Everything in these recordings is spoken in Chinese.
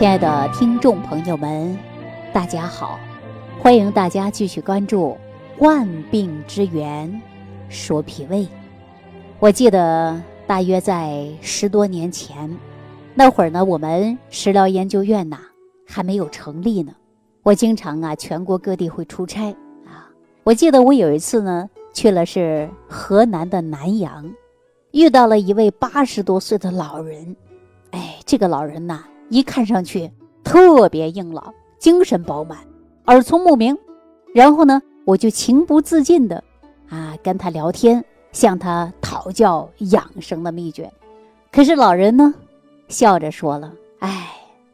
亲爱的听众朋友们，大家好！欢迎大家继续关注《万病之源》，说脾胃。我记得大约在十多年前，那会儿呢，我们食疗研究院呐还没有成立呢。我经常啊全国各地会出差啊。我记得我有一次呢去了是河南的南阳，遇到了一位八十多岁的老人。哎，这个老人呐。一看上去特别硬朗，精神饱满，耳聪目明。然后呢，我就情不自禁的啊跟他聊天，向他讨教养生的秘诀。可是老人呢，笑着说了：“哎，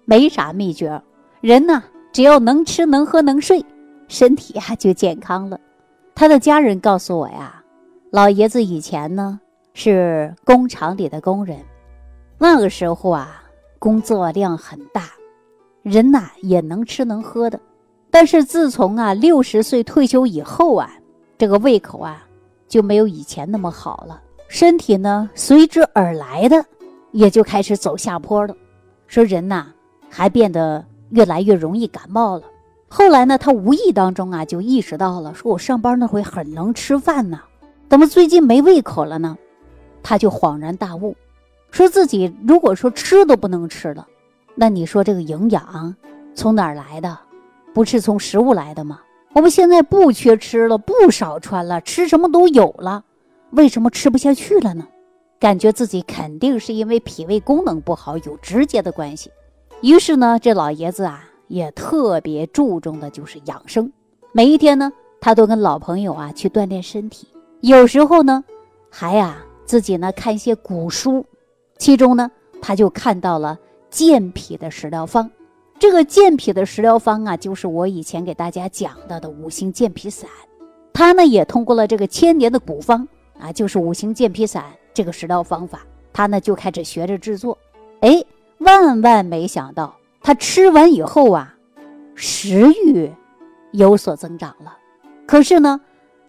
没啥秘诀，人呢只要能吃能喝能睡，身体呀就健康了。”他的家人告诉我呀，老爷子以前呢是工厂里的工人，那个时候啊。工作量很大，人呐也能吃能喝的，但是自从啊六十岁退休以后啊，这个胃口啊就没有以前那么好了，身体呢随之而来的也就开始走下坡了。说人呐还变得越来越容易感冒了。后来呢，他无意当中啊就意识到了，说我上班那会很能吃饭呢，怎么最近没胃口了呢？他就恍然大悟。说自己如果说吃都不能吃了，那你说这个营养从哪儿来的？不是从食物来的吗？我们现在不缺吃了，不少穿了，吃什么都有了，为什么吃不下去了呢？感觉自己肯定是因为脾胃功能不好有直接的关系。于是呢，这老爷子啊也特别注重的就是养生，每一天呢他都跟老朋友啊去锻炼身体，有时候呢还呀自己呢看一些古书。其中呢，他就看到了健脾的食疗方。这个健脾的食疗方啊，就是我以前给大家讲到的五行健脾散。他呢也通过了这个千年的古方啊，就是五行健脾散这个食疗方法，他呢就开始学着制作。哎，万万没想到，他吃完以后啊，食欲有所增长了。可是呢，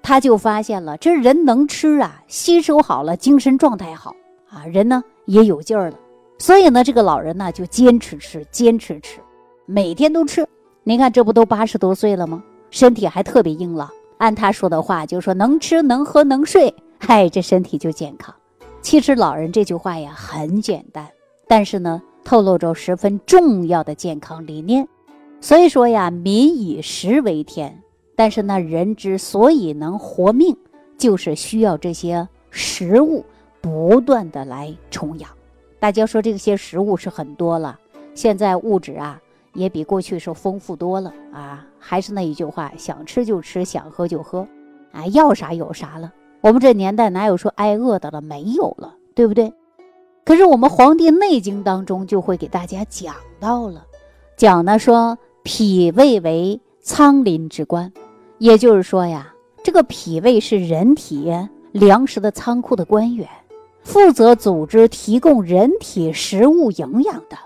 他就发现了，这人能吃啊，吸收好了，精神状态好啊，人呢。也有劲儿了，所以呢，这个老人呢就坚持吃，坚持吃，每天都吃。您看，这不都八十多岁了吗？身体还特别硬朗。按他说的话，就说能吃能喝能睡，嗨，这身体就健康。其实老人这句话呀很简单，但是呢，透露着十分重要的健康理念。所以说呀，民以食为天，但是呢，人之所以能活命，就是需要这些食物。不断的来重养，大家说这些食物是很多了，现在物质啊也比过去是丰富多了啊。还是那一句话，想吃就吃，想喝就喝，啊，要啥有啥了。我们这年代哪有说挨饿的了？没有了，对不对？可是我们《黄帝内经》当中就会给大家讲到了，讲呢说脾胃为仓廪之官，也就是说呀，这个脾胃是人体粮食的仓库的官员。负责组织提供人体食物营养的，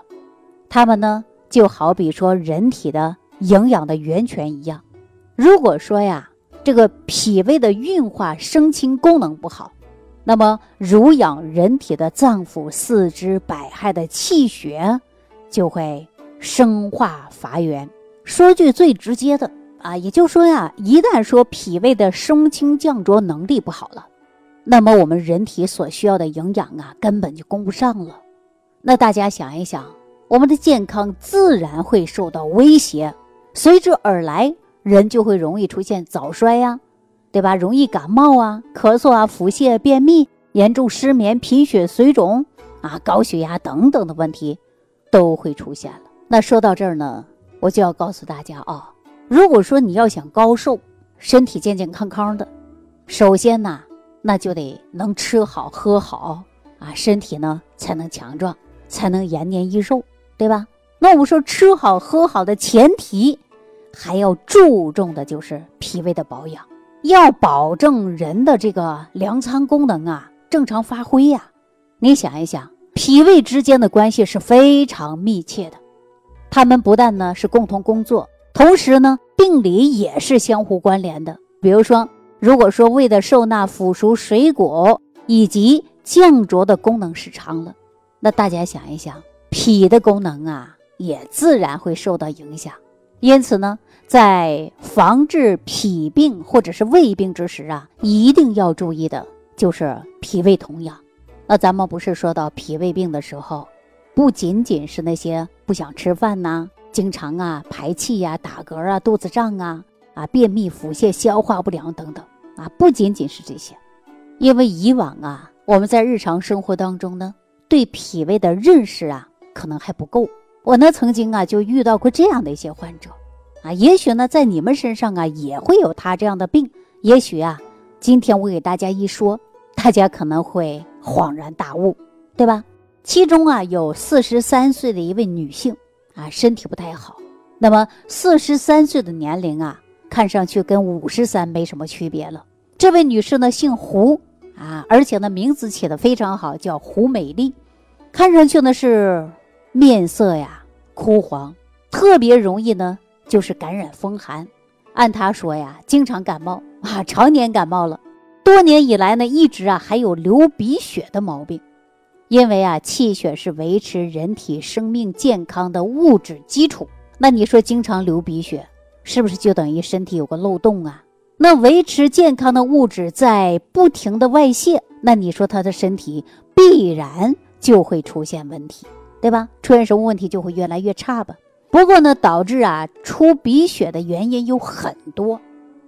他们呢就好比说人体的营养的源泉一样。如果说呀，这个脾胃的运化生清功能不好，那么濡养人体的脏腑、四肢、百骸的气血就会生化乏源。说句最直接的啊，也就是说呀，一旦说脾胃的生清降浊能力不好了。那么我们人体所需要的营养啊，根本就供不上了。那大家想一想，我们的健康自然会受到威胁，随之而来，人就会容易出现早衰呀，对吧？容易感冒啊、咳嗽啊、腹泻、便秘、严重失眠、贫血、水肿啊、高血压等等的问题都会出现了。那说到这儿呢，我就要告诉大家啊，如果说你要想高寿、身体健健康康的，首先呢。那就得能吃好喝好啊，身体呢才能强壮，才能延年益寿，对吧？那我们说吃好喝好的前提，还要注重的就是脾胃的保养，要保证人的这个粮仓功能啊正常发挥呀。你想一想，脾胃之间的关系是非常密切的，他们不但呢是共同工作，同时呢病理也是相互关联的。比如说。如果说胃的受纳腐熟水果以及降浊的功能失常了，那大家想一想，脾的功能啊也自然会受到影响。因此呢，在防治脾病或者是胃病之时啊，一定要注意的就是脾胃同养。那咱们不是说到脾胃病的时候，不仅仅是那些不想吃饭呐，经常啊排气呀、打嗝啊、肚子胀啊、啊便秘、腹泻、消化不良等等啊，不仅仅是这些，因为以往啊我们在日常生活当中呢，对脾胃的认识啊可能还不够。我呢曾经啊就遇到过这样的一些患者，啊，也许呢在你们身上啊也会有他这样的病，也许啊今天我给大家一说，大家可能会恍然大悟，对吧？其中啊有四十三岁的一位女性啊身体不太好，那么四十三岁的年龄啊看上去跟五十三没什么区别了。这位女士呢姓胡啊，而且呢名字起的非常好，叫胡美丽，看上去呢是。面色呀枯黄，特别容易呢，就是感染风寒。按他说呀，经常感冒啊，常年感冒了，多年以来呢，一直啊还有流鼻血的毛病。因为啊，气血是维持人体生命健康的物质基础。那你说经常流鼻血，是不是就等于身体有个漏洞啊？那维持健康的物质在不停的外泄，那你说他的身体必然就会出现问题。对吧？出现什么问题就会越来越差吧。不过呢，导致啊出鼻血的原因有很多，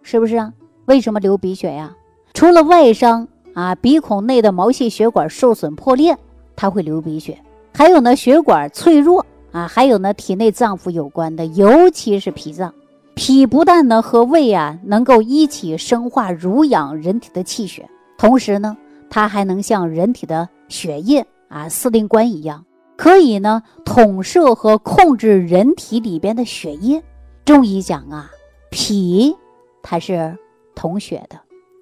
是不是啊？为什么流鼻血呀？除了外伤啊，鼻孔内的毛细血管受损破裂，它会流鼻血。还有呢，血管脆弱啊，还有呢，体内脏腑有关的，尤其是脾脏。脾不但呢和胃啊能够一起生化濡养人体的气血，同时呢，它还能像人体的血液啊司令官一样。可以呢，统摄和控制人体里边的血液。中医讲啊，脾它是统血的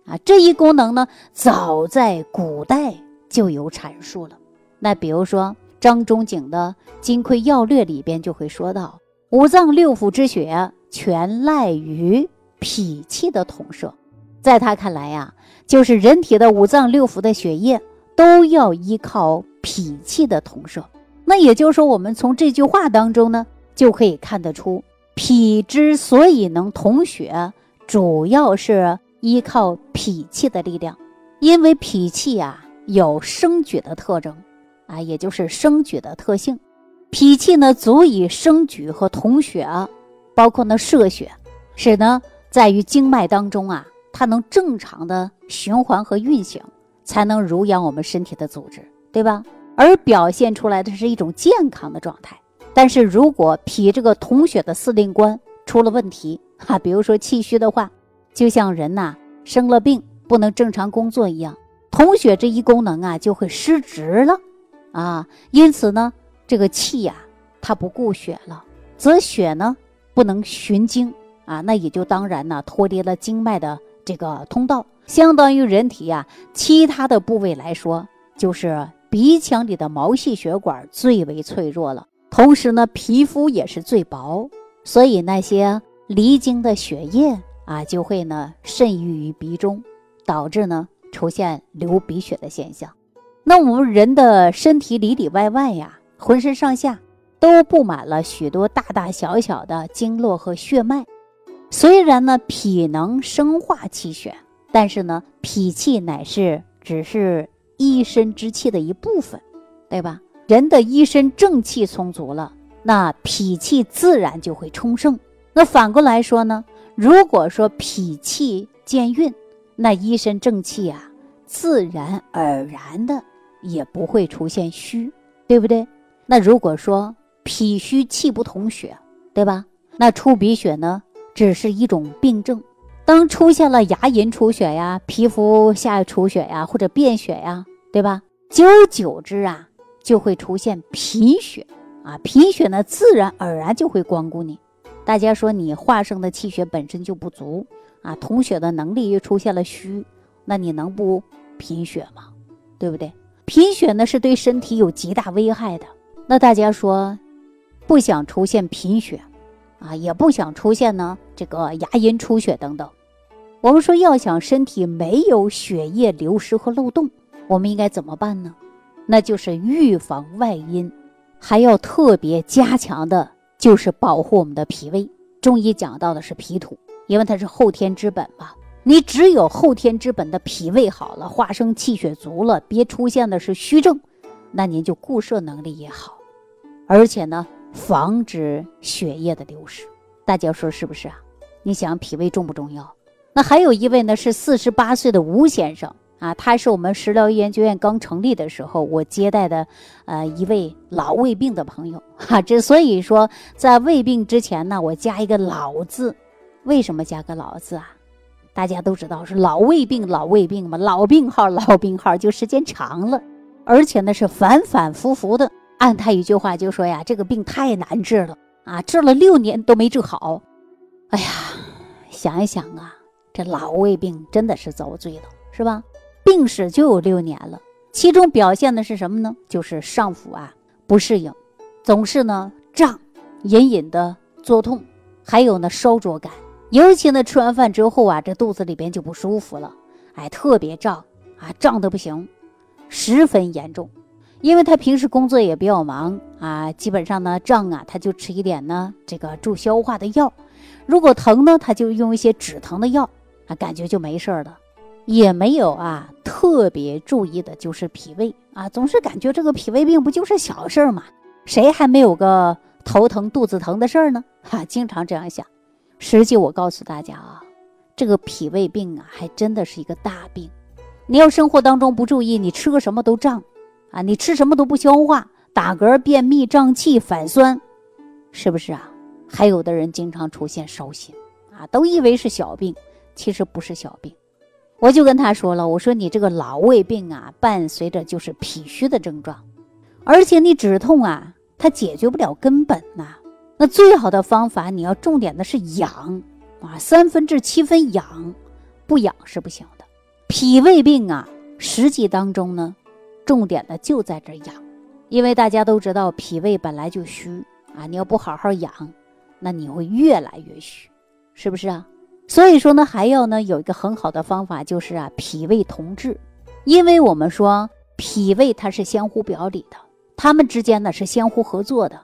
啊，这一功能呢，早在古代就有阐述了。那比如说张仲景的《金匮要略》里边就会说到，五脏六腑之血全赖于脾气的统摄。在他看来呀，就是人体的五脏六腑的血液都要依靠脾气的统摄。那也就是说，我们从这句话当中呢，就可以看得出，脾之所以能统血，主要是依靠脾气的力量。因为脾气呀有生举的特征，啊，也就是生举的特性。脾气呢足以生举和统血，包括呢摄血，使呢在于经脉当中啊，它能正常的循环和运行，才能濡养我们身体的组织，对吧？而表现出来的是一种健康的状态，但是如果脾这个统血的司令官出了问题，哈，比如说气虚的话，就像人呐生了病不能正常工作一样，统血这一功能啊就会失职了，啊，因此呢，这个气呀它不顾血了，则血呢不能循经啊，那也就当然呢脱离了经脉的这个通道，相当于人体呀其他的部位来说就是。鼻腔里的毛细血管最为脆弱了，同时呢，皮肤也是最薄，所以那些离经的血液啊，就会呢渗溢于鼻中，导致呢出现流鼻血的现象。那我们人的身体里里外外呀，浑身上下都布满了许多大大小小的经络和血脉。虽然呢脾能生化气血，但是呢脾气乃是只是。一身之气的一部分，对吧？人的一身正气充足了，那脾气自然就会充盛。那反过来说呢？如果说脾气健运，那一身正气啊，自然而然的也不会出现虚，对不对？那如果说脾虚气不统血，对吧？那出鼻血呢，只是一种病症。当出现了牙龈出血呀、皮肤下出血呀，或者便血呀。对吧？久而久之啊，就会出现贫血啊，贫血呢，自然而然就会光顾你。大家说你化生的气血本身就不足啊，统血的能力又出现了虚，那你能不贫血吗？对不对？贫血呢是对身体有极大危害的。那大家说，不想出现贫血啊，也不想出现呢这个牙龈出血等等。我们说要想身体没有血液流失和漏洞。我们应该怎么办呢？那就是预防外因，还要特别加强的就是保护我们的脾胃。中医讲到的是脾土，因为它是后天之本嘛。你只有后天之本的脾胃好了，化生气血足了，别出现的是虚症，那您就固摄能力也好，而且呢，防止血液的流失。大家说是不是啊？你想脾胃重不重要？那还有一位呢，是四十八岁的吴先生啊，他是我们食疗研究院刚成立的时候我接待的，呃，一位老胃病的朋友哈。之所以说，在胃病之前呢，我加一个老字，为什么加个老字啊？大家都知道是老胃病，老胃病嘛，老病号，老病号，就时间长了，而且呢是反反复复的。按他一句话就说呀，这个病太难治了啊，治了六年都没治好。哎呀，想一想啊，这老胃病真的是遭罪了，是吧？病史就有六年了，其中表现的是什么呢？就是上腹啊不适应，总是呢胀，隐隐的作痛，还有呢烧灼感。尤其呢，吃完饭之后啊，这肚子里边就不舒服了，哎，特别胀啊，胀得不行，十分严重。因为他平时工作也比较忙啊，基本上呢胀啊，他就吃一点呢这个助消化的药；如果疼呢，他就用一些止疼的药啊，感觉就没事儿了，也没有啊特别注意的就是脾胃啊，总是感觉这个脾胃病不就是小事儿嘛，谁还没有个头疼肚子疼的事儿呢？哈，经常这样想。实际我告诉大家啊，这个脾胃病啊，还真的是一个大病。你要生活当中不注意，你吃个什么都胀，啊，你吃什么都不消化，打嗝、便秘、胀气、反酸，是不是啊？还有的人经常出现烧心，啊，都以为是小病，其实不是小病。我就跟他说了，我说你这个老胃病啊，伴随着就是脾虚的症状，而且你止痛啊，它解决不了根本呐。那最好的方法，你要重点的是养啊，三分治七分养，不养是不行的。脾胃病啊，实际当中呢，重点呢就在这养，因为大家都知道脾胃本来就虚啊，你要不好好养，那你会越来越虚，是不是啊？所以说呢，还要呢有一个很好的方法，就是啊，脾胃同治，因为我们说脾胃它是相互表里的，它们之间呢是相互合作的。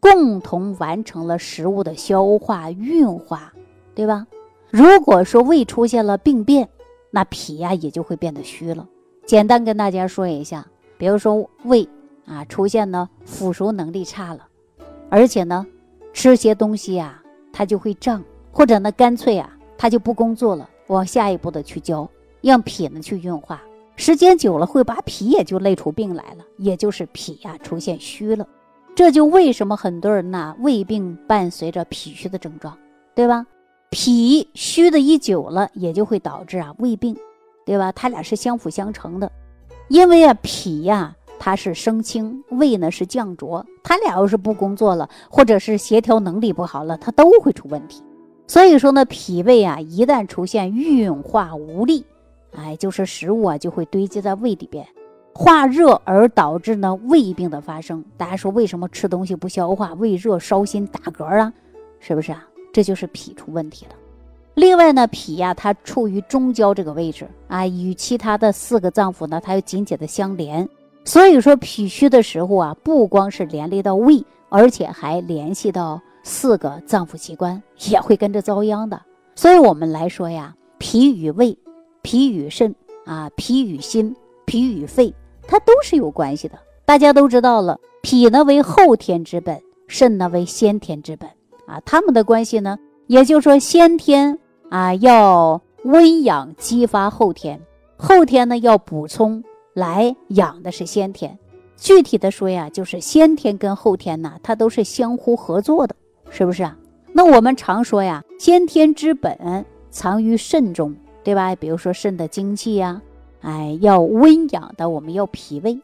共同完成了食物的消化运化，对吧？如果说胃出现了病变，那脾呀也就会变得虚了。简单跟大家说一下，比如说胃啊出现呢腐熟能力差了，而且呢吃些东西呀它就会胀，或者呢干脆啊它就不工作了，往下一步的去浇，让脾呢去运化，时间久了会把脾也就累出病来了，也就是脾呀出现虚了。这就为什么很多人呐胃病伴随着脾虚的症状，对吧？脾虚的一久了，也就会导致啊胃病，对吧？它俩是相辅相成的，因为啊脾呀它是升清，胃呢是降浊，它俩要是不工作了，或者是协调能力不好了，它都会出问题。所以说呢，脾胃啊一旦出现运化无力，哎，就是食物啊就会堆积在胃里边。化热而导致呢胃病的发生，大家说为什么吃东西不消化，胃热烧心打嗝啊？是不是啊？这就是脾出问题了。另外呢，脾呀它处于中焦这个位置啊，与其他的四个脏腑呢，它又紧紧的相连。所以说脾虚的时候啊，不光是连累到胃，而且还联系到四个脏腑器官，也会跟着遭殃的。所以我们来说呀，脾与胃、脾与肾啊、脾与心、脾与肺。它都是有关系的，大家都知道了。脾呢为后天之本，肾呢为先天之本啊。它们的关系呢，也就是说先天啊要温养激发后天，后天呢要补充来养的是先天。具体的说呀，就是先天跟后天呢，它都是相互合作的，是不是啊？那我们常说呀，先天之本藏于肾中，对吧？比如说肾的精气呀。哎，要温养的，我们要脾胃。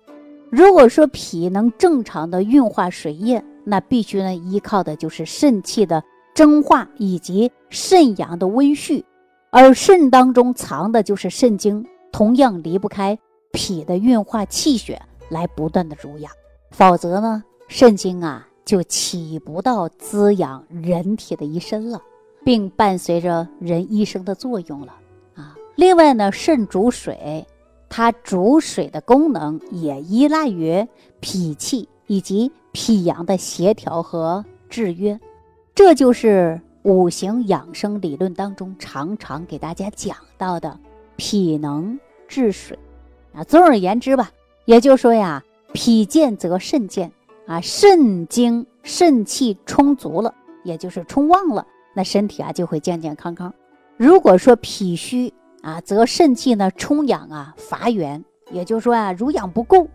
如果说脾能正常的运化水液，那必须呢依靠的就是肾气的蒸化以及肾阳的温煦，而肾当中藏的就是肾精，同样离不开脾的运化气血来不断的濡养，否则呢，肾精啊就起不到滋养人体的一身了，并伴随着人一生的作用了啊。另外呢，肾主水，它主水的功能也依赖于脾气以及脾阳的协调和制约。这就是五行养生理论当中常常给大家讲到的脾能治水啊。总而言之吧，也就是说呀，脾健则肾健啊，肾精肾气充足了，也就是充旺了，那身体啊就会健健康康。如果说脾虚啊，则肾气呢充养啊乏源，也就是说啊濡养不够，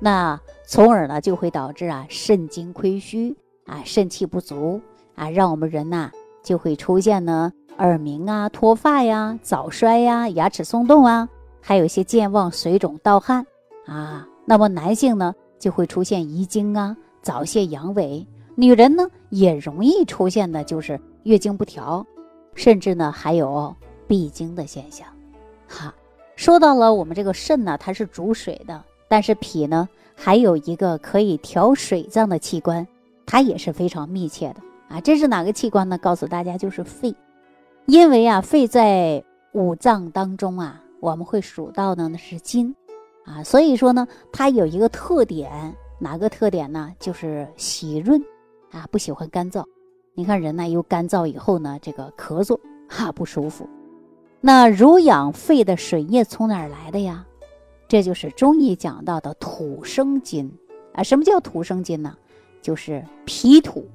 那从而呢就会导致啊肾精亏虚啊肾气不足。啊，让我们人呐就会出现呢耳鸣啊、脱发呀、早衰呀、牙齿松动啊，还有一些健忘、水肿、盗汗啊。那么男性呢就会出现遗精啊、早泄、阳痿；女人呢也容易出现的就是月经不调，甚至呢还有闭经的现象。哈，说到了我们这个肾呢，它是主水的，但是脾呢还有一个可以调水脏的器官，它也是非常密切的。啊，这是哪个器官呢？告诉大家，就是肺。因为啊，肺在五脏当中啊，我们会数到的呢是金，啊，所以说呢，它有一个特点，哪个特点呢？就是喜润，啊，不喜欢干燥。你看人呢，又干燥以后呢，这个咳嗽哈不舒服。那濡养肺的水液从哪儿来的呀？这就是中医讲到的土生金啊。什么叫土生金呢？就是脾土。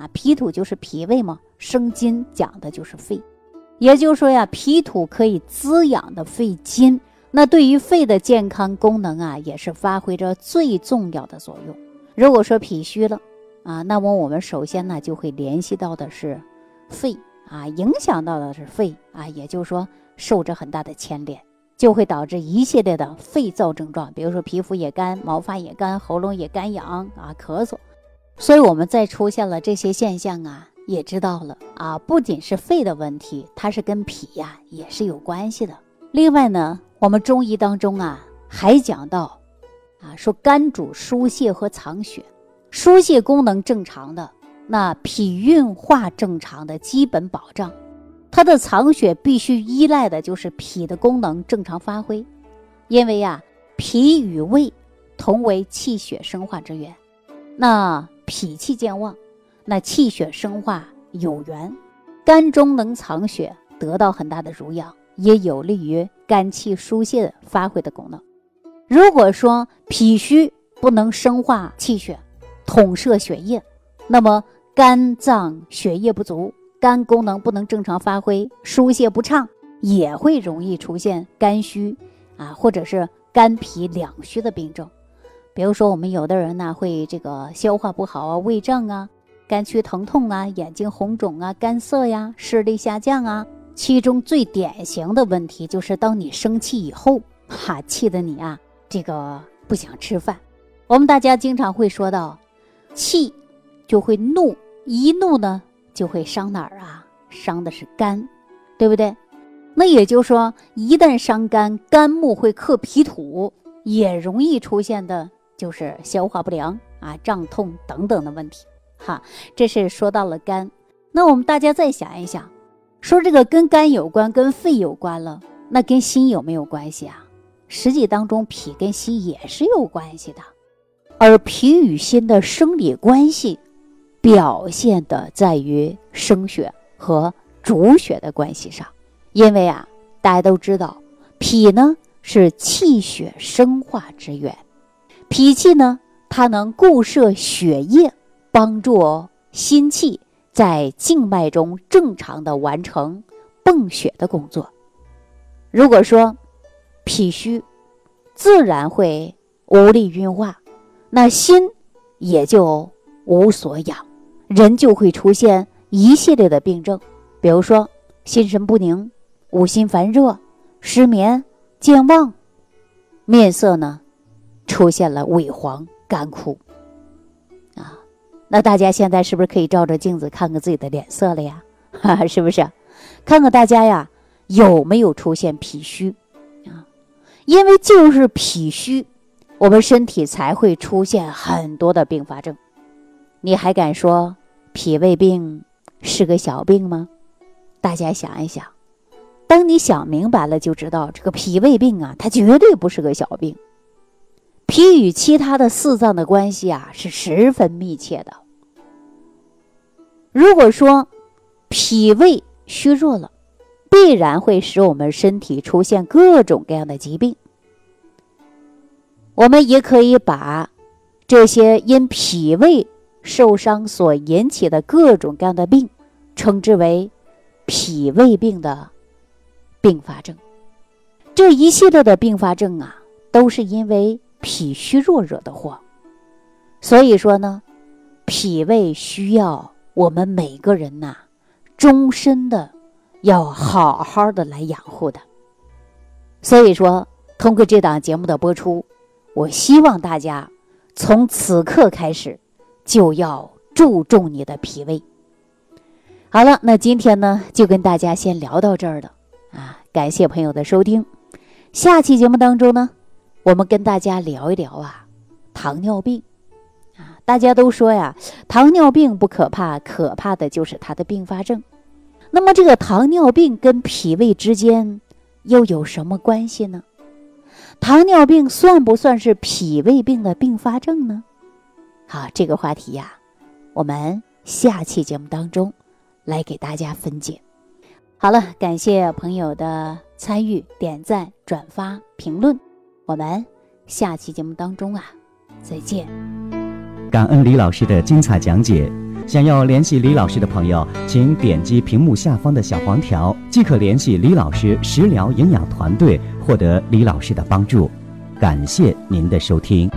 啊，脾土就是脾胃嘛，生津讲的就是肺，也就是说呀，脾土可以滋养的肺经，那对于肺的健康功能啊，也是发挥着最重要的作用。如果说脾虚了啊，那么我们首先呢就会联系到的是肺啊，影响到的是肺啊，也就是说受着很大的牵连，就会导致一系列的肺燥症状，比如说皮肤也干、毛发也干、喉咙也干痒啊、咳嗽。所以我们在出现了这些现象啊，也知道了啊，不仅是肺的问题，它是跟脾呀也是有关系的。另外呢，我们中医当中啊还讲到，啊说肝主疏泄和藏血，疏泄功能正常的，那脾运化正常的基本保障，它的藏血必须依赖的就是脾的功能正常发挥，因为呀，脾与胃同为气血生化之源，那。脾气健旺，那气血生化有源，肝中能藏血，得到很大的濡养，也有利于肝气疏泄发挥的功能。如果说脾虚不能生化气血，统摄血液，那么肝脏血液不足，肝功能不能正常发挥，疏泄不畅，也会容易出现肝虚啊，或者是肝脾两虚的病症。比如说，我们有的人呢会这个消化不好啊，胃胀啊，肝区疼痛啊，眼睛红肿啊，干涩呀，视力下降啊。其中最典型的问题就是，当你生气以后，哈，气得你啊，这个不想吃饭。我们大家经常会说到，气就会怒，一怒呢就会伤哪儿啊？伤的是肝，对不对？那也就是说，一旦伤肝，肝木会克脾土，也容易出现的。就是消化不良啊、胀痛等等的问题，哈，这是说到了肝。那我们大家再想一想，说这个跟肝有关、跟肺有关了，那跟心有没有关系啊？实际当中，脾跟心也是有关系的。而脾与心的生理关系，表现的在于生血和主血的关系上。因为啊，大家都知道，脾呢是气血生化之源。脾气呢，它能固摄血液，帮助心气在静脉中正常的完成泵血的工作。如果说脾虚，自然会无力运化，那心也就无所养，人就会出现一系列的病症，比如说心神不宁、五心烦热、失眠、健忘，面色呢。出现了萎黄、干枯，啊，那大家现在是不是可以照着镜子看看自己的脸色了呀？哈哈，是不是？看看大家呀有没有出现脾虚啊？因为就是脾虚，我们身体才会出现很多的并发症。你还敢说脾胃病是个小病吗？大家想一想，当你想明白了，就知道这个脾胃病啊，它绝对不是个小病。脾与其他的四脏的关系啊是十分密切的。如果说脾胃虚弱了，必然会使我们身体出现各种各样的疾病。我们也可以把这些因脾胃受伤所引起的各种各样的病，称之为脾胃病的并发症。这一系列的并发症啊，都是因为脾虚弱惹的祸。所以说呢，脾胃需要我们每个人呐，终身的要好好的来养护的。所以说，通过这档节目的播出。我希望大家从此刻开始就要注重你的脾胃。好了，那今天呢就跟大家先聊到这儿了啊！感谢朋友的收听。下期节目当中呢，我们跟大家聊一聊啊糖尿病啊。大家都说呀，糖尿病不可怕，可怕的就是它的并发症。那么这个糖尿病跟脾胃之间又有什么关系呢？糖尿病算不算是脾胃病的并发症呢？好，这个话题呀，我们下期节目当中来给大家分解。好了，感谢朋友的参与、点赞、转发、评论，我们下期节目当中啊，再见。感恩李老师的精彩讲解。想要联系李老师的朋友，请点击屏幕下方的小黄条，即可联系李老师食疗营养团队，获得李老师的帮助。感谢您的收听。